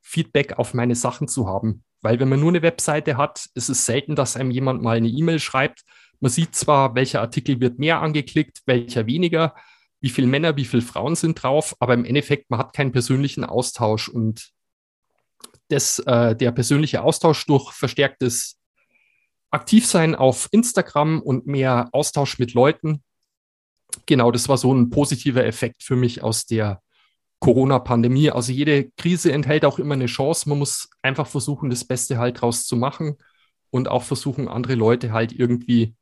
Feedback auf meine Sachen zu haben. Weil wenn man nur eine Webseite hat, ist es selten, dass einem jemand mal eine E-Mail schreibt. Man sieht zwar, welcher Artikel wird mehr angeklickt, welcher weniger, wie viele Männer, wie viele Frauen sind drauf, aber im Endeffekt, man hat keinen persönlichen Austausch und das, äh, der persönliche Austausch durch verstärktes Aktivsein auf Instagram und mehr Austausch mit Leuten. Genau, das war so ein positiver Effekt für mich aus der Corona-Pandemie. Also jede Krise enthält auch immer eine Chance. Man muss einfach versuchen, das Beste halt draus zu machen und auch versuchen, andere Leute halt irgendwie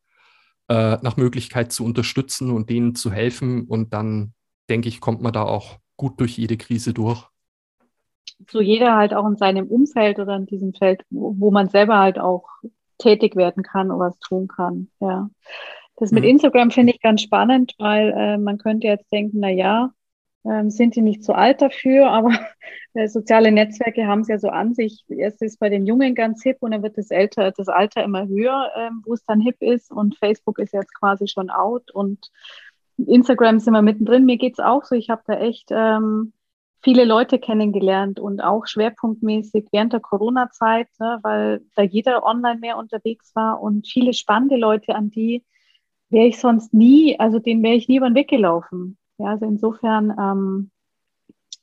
äh, nach Möglichkeit zu unterstützen und denen zu helfen. Und dann, denke ich, kommt man da auch gut durch jede Krise durch so jeder halt auch in seinem Umfeld oder in diesem Feld, wo, wo man selber halt auch tätig werden kann oder was tun kann. Ja. Das mit mhm. Instagram finde ich ganz spannend, weil äh, man könnte jetzt denken, na ja, ähm, sind die nicht zu alt dafür, aber äh, soziale Netzwerke haben es ja so an sich. Erst ist bei den Jungen ganz hip und dann wird das, älter, das Alter immer höher, ähm, wo es dann hip ist und Facebook ist jetzt quasi schon out und Instagram sind wir mittendrin. Mir geht es auch so, ich habe da echt ähm, viele Leute kennengelernt und auch schwerpunktmäßig während der Corona-Zeit, ne, weil da jeder online mehr unterwegs war und viele spannende Leute, an die wäre ich sonst nie, also denen wäre ich nie über den Weg gelaufen. Ja, also insofern, ähm,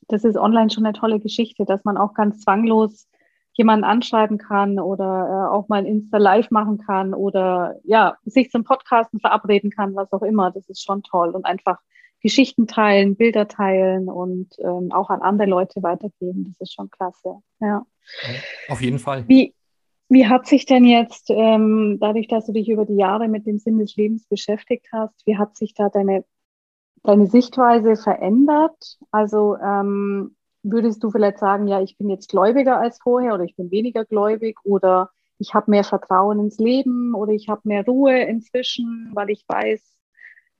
das ist online schon eine tolle Geschichte, dass man auch ganz zwanglos jemanden anschreiben kann oder äh, auch mal ein Insta Live machen kann oder ja, sich zum Podcasten verabreden kann, was auch immer. Das ist schon toll und einfach Geschichten teilen, Bilder teilen und ähm, auch an andere Leute weitergeben. Das ist schon klasse. Ja. Auf jeden Fall. Wie, wie hat sich denn jetzt, ähm, dadurch, dass du dich über die Jahre mit dem Sinn des Lebens beschäftigt hast, wie hat sich da deine, deine Sichtweise verändert? Also ähm, würdest du vielleicht sagen, ja, ich bin jetzt gläubiger als vorher oder ich bin weniger gläubig oder ich habe mehr Vertrauen ins Leben oder ich habe mehr Ruhe inzwischen, weil ich weiß,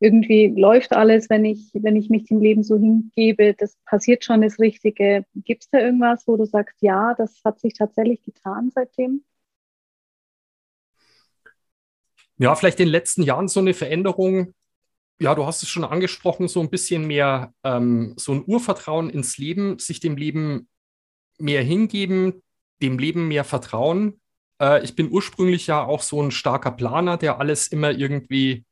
irgendwie läuft alles, wenn ich, wenn ich mich dem Leben so hingebe, das passiert schon das Richtige. Gibt es da irgendwas, wo du sagst, ja, das hat sich tatsächlich getan seitdem? Ja, vielleicht in den letzten Jahren so eine Veränderung. Ja, du hast es schon angesprochen, so ein bisschen mehr ähm, so ein Urvertrauen ins Leben, sich dem Leben mehr hingeben, dem Leben mehr vertrauen. Äh, ich bin ursprünglich ja auch so ein starker Planer, der alles immer irgendwie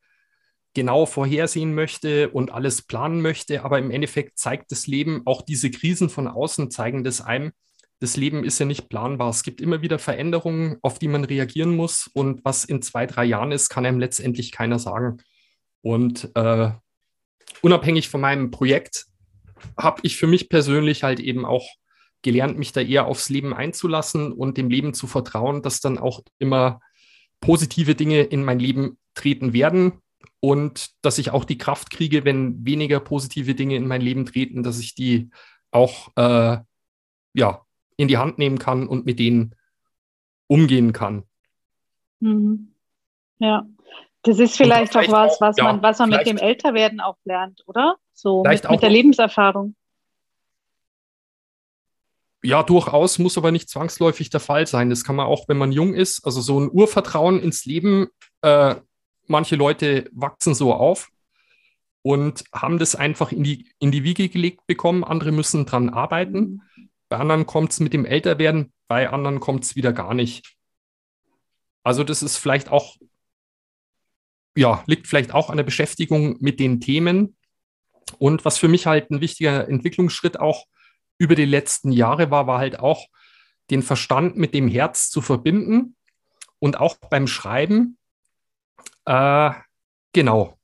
genau vorhersehen möchte und alles planen möchte, aber im Endeffekt zeigt das Leben, auch diese Krisen von außen zeigen das einem, das Leben ist ja nicht planbar. Es gibt immer wieder Veränderungen, auf die man reagieren muss und was in zwei, drei Jahren ist, kann einem letztendlich keiner sagen. Und äh, unabhängig von meinem Projekt habe ich für mich persönlich halt eben auch gelernt, mich da eher aufs Leben einzulassen und dem Leben zu vertrauen, dass dann auch immer positive Dinge in mein Leben treten werden und dass ich auch die Kraft kriege, wenn weniger positive Dinge in mein Leben treten, dass ich die auch äh, ja, in die Hand nehmen kann und mit denen umgehen kann. Mhm. Ja, das ist vielleicht, vielleicht auch was, was ja, man, was man mit dem Älterwerden auch lernt, oder? So mit, mit der Lebenserfahrung. Ja, durchaus, muss aber nicht zwangsläufig der Fall sein. Das kann man auch, wenn man jung ist. Also so ein Urvertrauen ins Leben äh, manche Leute wachsen so auf und haben das einfach in die, in die Wiege gelegt bekommen. Andere müssen dran arbeiten. Bei anderen kommt es mit dem Älterwerden, bei anderen kommt es wieder gar nicht. Also das ist vielleicht auch, ja, liegt vielleicht auch an der Beschäftigung mit den Themen. Und was für mich halt ein wichtiger Entwicklungsschritt auch über die letzten Jahre war, war halt auch den Verstand mit dem Herz zu verbinden und auch beim Schreiben äh, genau,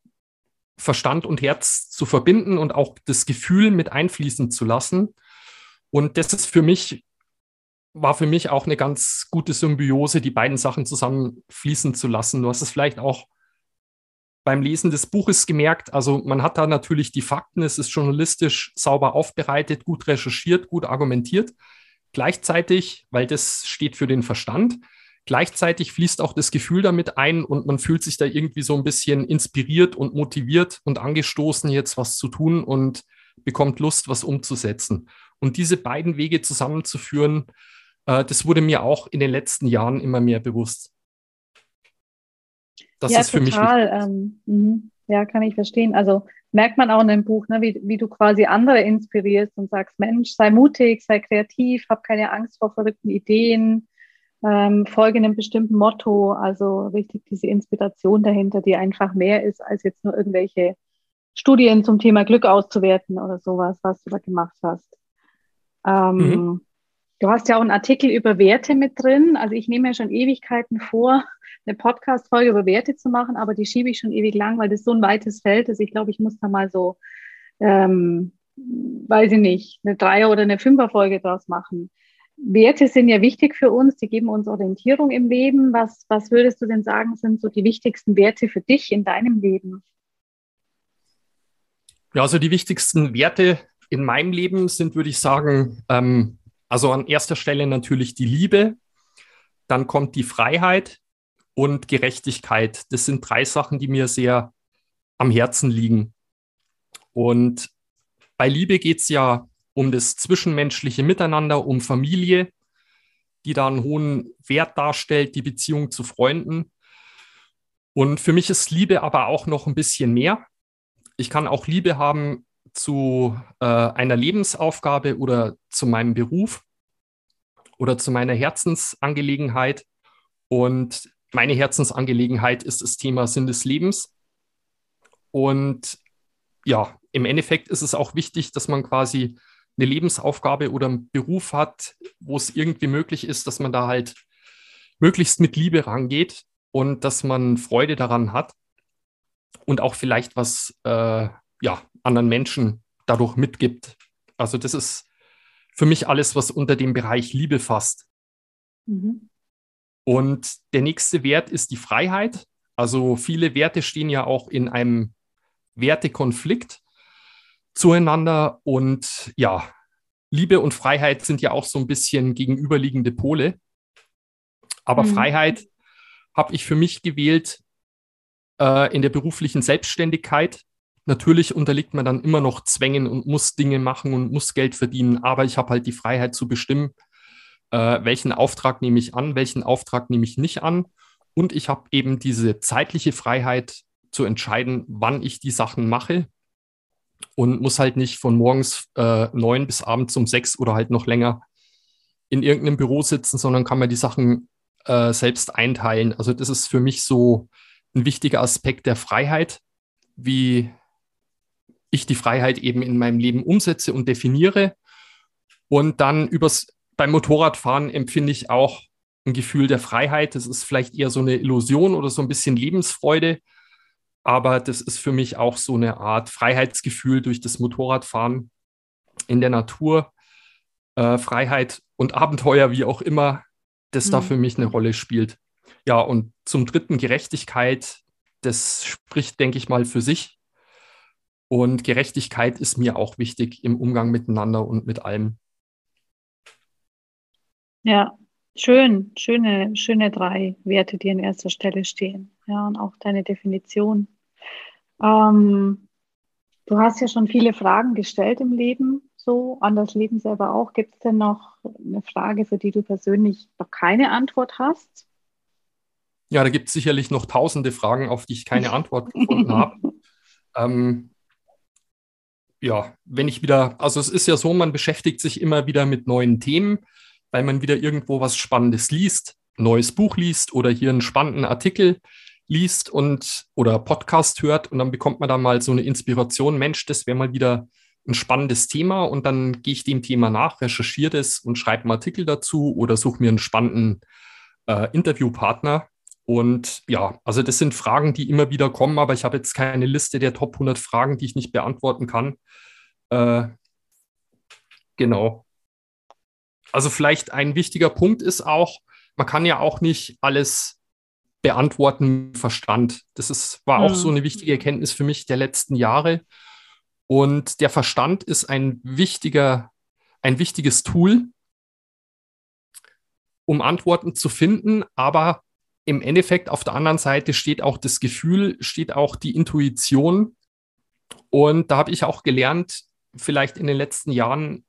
Verstand und Herz zu verbinden und auch das Gefühl mit einfließen zu lassen. Und das ist für mich, war für mich auch eine ganz gute Symbiose, die beiden Sachen zusammen fließen zu lassen. Du hast es vielleicht auch beim Lesen des Buches gemerkt. Also man hat da natürlich die Fakten, es ist journalistisch sauber aufbereitet, gut recherchiert, gut argumentiert. Gleichzeitig, weil das steht für den Verstand, Gleichzeitig fließt auch das Gefühl damit ein und man fühlt sich da irgendwie so ein bisschen inspiriert und motiviert und angestoßen, jetzt was zu tun und bekommt Lust, was umzusetzen. Und diese beiden Wege zusammenzuführen, äh, das wurde mir auch in den letzten Jahren immer mehr bewusst. Das ja, ist für total. mich. Ähm, mhm. ja, kann ich verstehen. Also merkt man auch in dem Buch, ne, wie, wie du quasi andere inspirierst und sagst, Mensch, sei mutig, sei kreativ, hab keine Angst vor verrückten Ideen, ähm, folge einem bestimmten Motto, also richtig diese Inspiration dahinter, die einfach mehr ist, als jetzt nur irgendwelche Studien zum Thema Glück auszuwerten oder sowas, was du da gemacht hast. Ähm, mhm. Du hast ja auch einen Artikel über Werte mit drin. Also ich nehme ja schon Ewigkeiten vor, eine Podcast-Folge über Werte zu machen, aber die schiebe ich schon ewig lang, weil das so ein weites Feld ist. Ich glaube, ich muss da mal so, ähm, weiß ich nicht, eine Dreier- oder eine Fünfer-Folge draus machen. Werte sind ja wichtig für uns, die geben uns Orientierung im Leben. Was, was würdest du denn sagen, sind so die wichtigsten Werte für dich in deinem Leben? Ja, also die wichtigsten Werte in meinem Leben sind, würde ich sagen, ähm, also an erster Stelle natürlich die Liebe, dann kommt die Freiheit und Gerechtigkeit. Das sind drei Sachen, die mir sehr am Herzen liegen. Und bei Liebe geht es ja um das zwischenmenschliche Miteinander, um Familie, die da einen hohen Wert darstellt, die Beziehung zu Freunden. Und für mich ist Liebe aber auch noch ein bisschen mehr. Ich kann auch Liebe haben zu äh, einer Lebensaufgabe oder zu meinem Beruf oder zu meiner Herzensangelegenheit. Und meine Herzensangelegenheit ist das Thema Sinn des Lebens. Und ja, im Endeffekt ist es auch wichtig, dass man quasi eine Lebensaufgabe oder einen Beruf hat, wo es irgendwie möglich ist, dass man da halt möglichst mit Liebe rangeht und dass man Freude daran hat und auch vielleicht was äh, ja, anderen Menschen dadurch mitgibt. Also das ist für mich alles, was unter dem Bereich Liebe fasst. Mhm. Und der nächste Wert ist die Freiheit. Also viele Werte stehen ja auch in einem Wertekonflikt zueinander. Und ja, Liebe und Freiheit sind ja auch so ein bisschen gegenüberliegende Pole. Aber mhm. Freiheit habe ich für mich gewählt äh, in der beruflichen Selbstständigkeit. Natürlich unterliegt man dann immer noch Zwängen und muss Dinge machen und muss Geld verdienen, aber ich habe halt die Freiheit zu bestimmen, äh, welchen Auftrag nehme ich an, welchen Auftrag nehme ich nicht an. Und ich habe eben diese zeitliche Freiheit zu entscheiden, wann ich die Sachen mache und muss halt nicht von morgens äh, neun bis abends um sechs oder halt noch länger in irgendeinem Büro sitzen, sondern kann man die Sachen äh, selbst einteilen. Also das ist für mich so ein wichtiger Aspekt der Freiheit, wie ich die Freiheit eben in meinem Leben umsetze und definiere. Und dann übers, beim Motorradfahren empfinde ich auch ein Gefühl der Freiheit. Das ist vielleicht eher so eine Illusion oder so ein bisschen Lebensfreude. Aber das ist für mich auch so eine Art Freiheitsgefühl durch das Motorradfahren in der Natur. Äh, Freiheit und Abenteuer, wie auch immer, das mhm. da für mich eine Rolle spielt. Ja, und zum dritten Gerechtigkeit, das spricht, denke ich mal, für sich. Und Gerechtigkeit ist mir auch wichtig im Umgang miteinander und mit allem. Ja, schön, schöne, schöne drei Werte, die an erster Stelle stehen. Ja, und auch deine Definition. Ähm, du hast ja schon viele Fragen gestellt im Leben, so an das Leben selber auch. Gibt es denn noch eine Frage, für die du persönlich noch keine Antwort hast? Ja, da gibt es sicherlich noch tausende Fragen, auf die ich keine Antwort gefunden habe. Ähm, ja, wenn ich wieder, also es ist ja so, man beschäftigt sich immer wieder mit neuen Themen, weil man wieder irgendwo was Spannendes liest, neues Buch liest oder hier einen spannenden Artikel liest und oder Podcast hört und dann bekommt man da mal so eine Inspiration, Mensch, das wäre mal wieder ein spannendes Thema und dann gehe ich dem Thema nach, recherchiere das und schreibe einen Artikel dazu oder suche mir einen spannenden äh, Interviewpartner und ja, also das sind Fragen, die immer wieder kommen, aber ich habe jetzt keine Liste der Top 100 Fragen, die ich nicht beantworten kann. Äh, genau. Also vielleicht ein wichtiger Punkt ist auch, man kann ja auch nicht alles beantworten mit Verstand. Das ist, war auch so mhm. eine wichtige Erkenntnis für mich der letzten Jahre. Und der Verstand ist ein wichtiger, ein wichtiges Tool, um Antworten zu finden, aber im Endeffekt auf der anderen Seite steht auch das Gefühl, steht auch die Intuition. Und da habe ich auch gelernt, vielleicht in den letzten Jahren,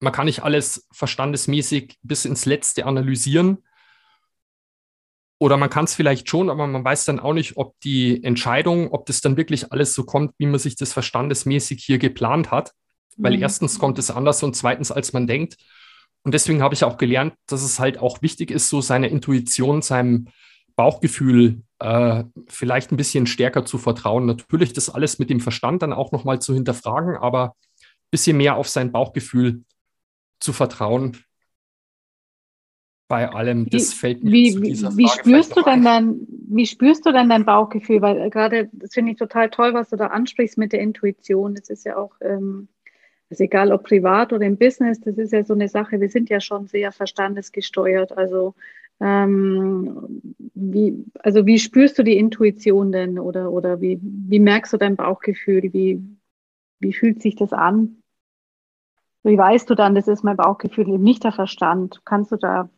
man kann nicht alles verstandesmäßig bis ins Letzte analysieren. Oder man kann es vielleicht schon, aber man weiß dann auch nicht, ob die Entscheidung, ob das dann wirklich alles so kommt, wie man sich das verstandesmäßig hier geplant hat. Weil mhm. erstens kommt es anders und zweitens, als man denkt. Und deswegen habe ich auch gelernt, dass es halt auch wichtig ist, so seiner Intuition, seinem Bauchgefühl äh, vielleicht ein bisschen stärker zu vertrauen. Natürlich das alles mit dem Verstand dann auch nochmal zu hinterfragen, aber ein bisschen mehr auf sein Bauchgefühl zu vertrauen. Bei allem, das wie, fällt mir wie, zu dieser Frage wie spürst du denn dann, Wie spürst du dann dein Bauchgefühl? Weil gerade, das finde ich total toll, was du da ansprichst mit der Intuition. Das ist ja auch ähm, also egal ob privat oder im Business, das ist ja so eine Sache, wir sind ja schon sehr verstandesgesteuert. Also ähm, wie, also wie spürst du die Intuition denn oder, oder wie, wie merkst du dein Bauchgefühl? Wie, wie fühlt sich das an? Wie weißt du dann, das ist mein Bauchgefühl, eben nicht der Verstand? Kannst du da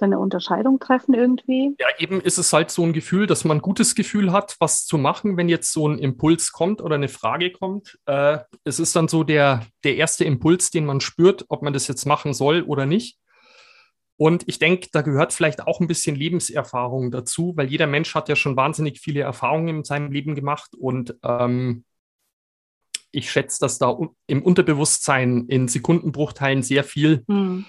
eine Unterscheidung treffen irgendwie? Ja, eben ist es halt so ein Gefühl, dass man ein gutes Gefühl hat, was zu machen, wenn jetzt so ein Impuls kommt oder eine Frage kommt. Äh, es ist dann so der, der erste Impuls, den man spürt, ob man das jetzt machen soll oder nicht. Und ich denke, da gehört vielleicht auch ein bisschen Lebenserfahrung dazu, weil jeder Mensch hat ja schon wahnsinnig viele Erfahrungen in seinem Leben gemacht und ähm, ich schätze, dass da im Unterbewusstsein in Sekundenbruchteilen sehr viel hm.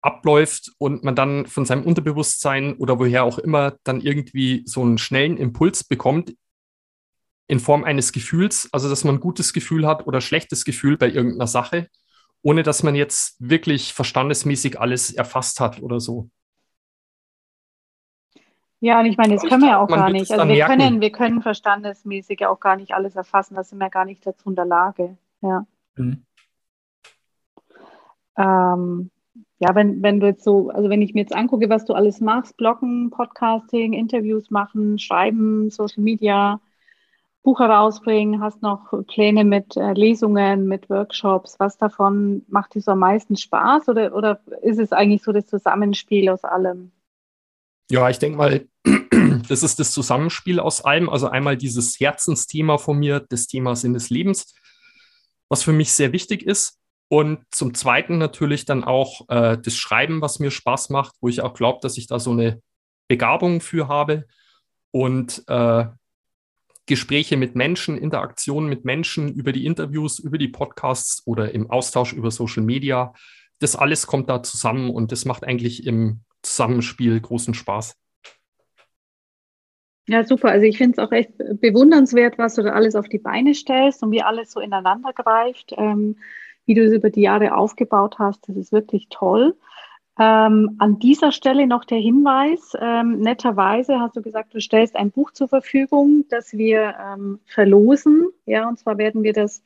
abläuft und man dann von seinem Unterbewusstsein oder woher auch immer dann irgendwie so einen schnellen Impuls bekommt in Form eines Gefühls, also dass man ein gutes Gefühl hat oder schlechtes Gefühl bei irgendeiner Sache, ohne dass man jetzt wirklich verstandesmäßig alles erfasst hat oder so. Ja, und ich meine, das können wir ja auch gar nicht. Also wir können, wir können verstandesmäßig auch gar nicht alles erfassen, da sind wir gar nicht dazu in der Lage. Ja. Mhm. Ähm, ja, wenn, wenn du jetzt so, also wenn ich mir jetzt angucke, was du alles machst, Bloggen, Podcasting, Interviews machen, Schreiben, Social Media, Buch herausbringen, hast noch Pläne mit äh, Lesungen, mit Workshops, was davon macht dir so am meisten Spaß oder, oder ist es eigentlich so das Zusammenspiel aus allem? Ja, ich denke mal, das ist das Zusammenspiel aus allem. Also einmal dieses Herzensthema von mir, das Thema Sinn des Lebens, was für mich sehr wichtig ist. Und zum Zweiten natürlich dann auch äh, das Schreiben, was mir Spaß macht, wo ich auch glaube, dass ich da so eine Begabung für habe. Und äh, Gespräche mit Menschen, Interaktionen mit Menschen über die Interviews, über die Podcasts oder im Austausch über Social Media. Das alles kommt da zusammen und das macht eigentlich im Zusammenspiel großen Spaß. Ja, super. Also ich finde es auch echt bewundernswert, was du da alles auf die Beine stellst und wie alles so ineinander greift, ähm, wie du es über die Jahre aufgebaut hast. Das ist wirklich toll. Ähm, an dieser Stelle noch der Hinweis, ähm, netterweise hast du gesagt, du stellst ein Buch zur Verfügung, das wir ähm, verlosen. Ja, und zwar werden wir das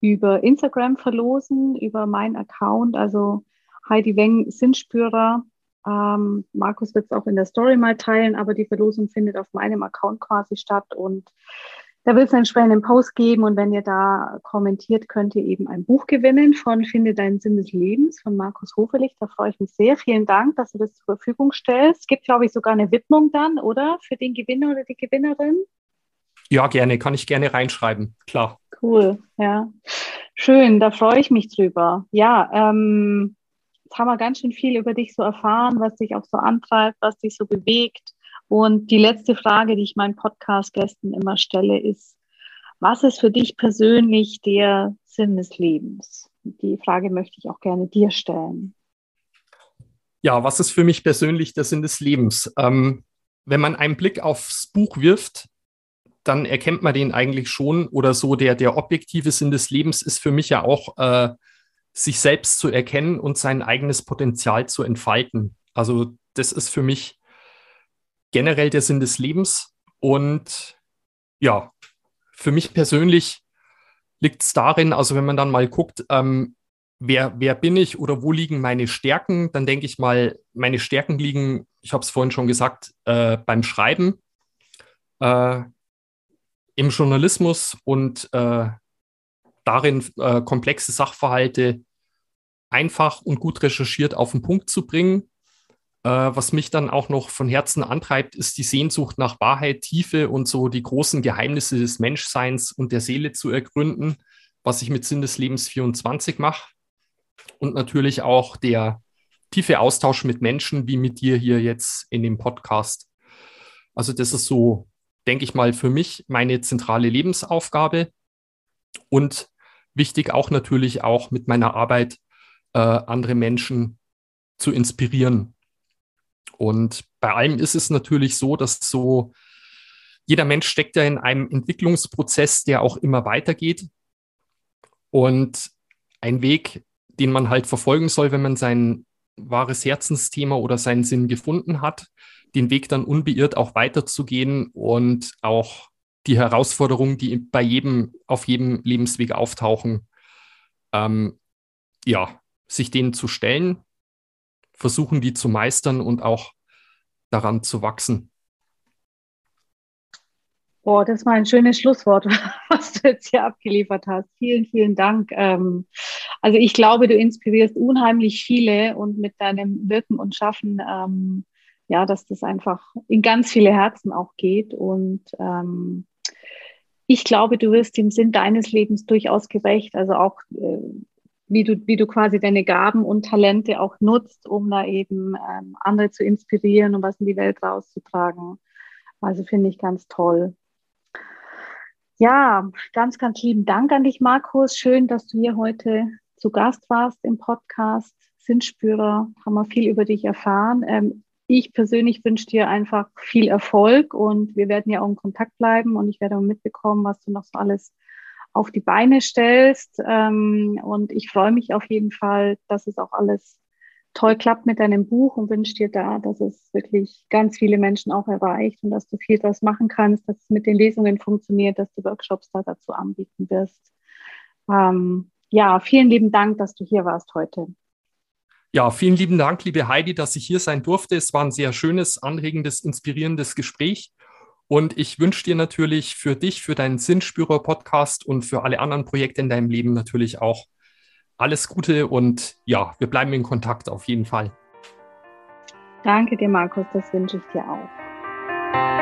über Instagram verlosen, über meinen Account, also Heidi Weng Sinnspürer ähm, Markus wird es auch in der Story mal teilen, aber die Verlosung findet auf meinem Account quasi statt und da wird es einen entsprechenden Post geben und wenn ihr da kommentiert, könnt ihr eben ein Buch gewinnen von Finde deinen Sinn des Lebens von Markus Hoferlich. Da freue ich mich sehr. Vielen Dank, dass du das zur Verfügung stellst. Es gibt, glaube ich, sogar eine Widmung dann, oder? Für den Gewinner oder die Gewinnerin? Ja, gerne. Kann ich gerne reinschreiben. Klar. Cool, ja. Schön, da freue ich mich drüber. Ja, ähm, Jetzt haben wir ganz schön viel über dich so erfahren, was dich auch so antreibt, was dich so bewegt. Und die letzte Frage, die ich meinen Podcast-Gästen immer stelle, ist, was ist für dich persönlich der Sinn des Lebens? Die Frage möchte ich auch gerne dir stellen. Ja, was ist für mich persönlich der Sinn des Lebens? Ähm, wenn man einen Blick aufs Buch wirft, dann erkennt man den eigentlich schon oder so. Der, der objektive Sinn des Lebens ist für mich ja auch äh, sich selbst zu erkennen und sein eigenes Potenzial zu entfalten. Also das ist für mich generell der Sinn des Lebens. Und ja, für mich persönlich liegt es darin, also wenn man dann mal guckt, ähm, wer, wer bin ich oder wo liegen meine Stärken, dann denke ich mal, meine Stärken liegen, ich habe es vorhin schon gesagt, äh, beim Schreiben, äh, im Journalismus und äh, darin äh, komplexe Sachverhalte einfach und gut recherchiert auf den Punkt zu bringen. Äh, was mich dann auch noch von Herzen antreibt, ist die Sehnsucht nach Wahrheit, Tiefe und so die großen Geheimnisse des Menschseins und der Seele zu ergründen, was ich mit Sinn des Lebens 24 mache. Und natürlich auch der tiefe Austausch mit Menschen, wie mit dir hier jetzt in dem Podcast. Also das ist so, denke ich mal, für mich meine zentrale Lebensaufgabe und wichtig auch natürlich auch mit meiner Arbeit äh, andere Menschen zu inspirieren. Und bei allem ist es natürlich so, dass so jeder Mensch steckt ja in einem Entwicklungsprozess, der auch immer weitergeht. Und ein Weg, den man halt verfolgen soll, wenn man sein wahres Herzensthema oder seinen Sinn gefunden hat, den Weg dann unbeirrt auch weiterzugehen und auch die Herausforderungen, die bei jedem, auf jedem Lebensweg auftauchen, ähm, ja, sich denen zu stellen, versuchen, die zu meistern und auch daran zu wachsen. Boah, das war ein schönes Schlusswort, was du jetzt hier abgeliefert hast. Vielen, vielen Dank. Ähm, also ich glaube, du inspirierst unheimlich viele und mit deinem Wirken und Schaffen, ähm, ja, dass das einfach in ganz viele Herzen auch geht. Und ähm, ich glaube, du wirst dem Sinn deines Lebens durchaus gerecht. Also auch äh, wie du, wie du quasi deine Gaben und Talente auch nutzt, um da eben ähm, andere zu inspirieren und was in die Welt rauszutragen. Also finde ich ganz toll. Ja, ganz, ganz lieben Dank an dich, Markus. Schön, dass du hier heute zu Gast warst im Podcast. Sinnspürer, haben wir viel über dich erfahren. Ähm, ich persönlich wünsche dir einfach viel Erfolg und wir werden ja auch in Kontakt bleiben und ich werde mitbekommen, was du noch so alles auf die Beine stellst. Ähm, und ich freue mich auf jeden Fall, dass es auch alles toll klappt mit deinem Buch und wünsche dir da, dass es wirklich ganz viele Menschen auch erreicht und dass du viel daraus machen kannst, dass es mit den Lesungen funktioniert, dass du Workshops da dazu anbieten wirst. Ähm, ja, vielen lieben Dank, dass du hier warst heute. Ja, vielen lieben Dank, liebe Heidi, dass ich hier sein durfte. Es war ein sehr schönes, anregendes, inspirierendes Gespräch. Und ich wünsche dir natürlich für dich, für deinen Sinnspürer-Podcast und für alle anderen Projekte in deinem Leben natürlich auch alles Gute und ja, wir bleiben in Kontakt auf jeden Fall. Danke dir, Markus, das wünsche ich dir auch.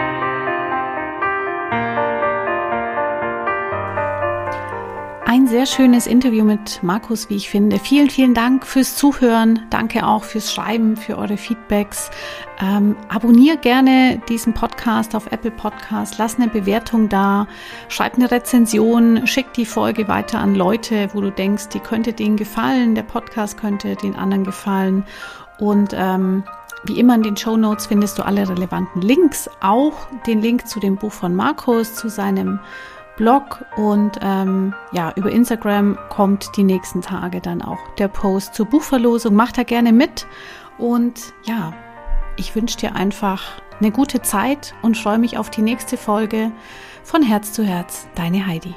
Ein sehr schönes Interview mit Markus, wie ich finde. Vielen, vielen Dank fürs Zuhören. Danke auch fürs Schreiben, für eure Feedbacks. Ähm, abonnier gerne diesen Podcast auf Apple Podcast. Lass eine Bewertung da. Schreib eine Rezension. Schick die Folge weiter an Leute, wo du denkst, die könnte denen gefallen. Der Podcast könnte den anderen gefallen. Und ähm, wie immer in den Show Notes findest du alle relevanten Links. Auch den Link zu dem Buch von Markus, zu seinem Blog und ähm, ja, über Instagram kommt die nächsten Tage dann auch der Post zur Buchverlosung. Mach da gerne mit und ja, ich wünsche dir einfach eine gute Zeit und freue mich auf die nächste Folge von Herz zu Herz, deine Heidi.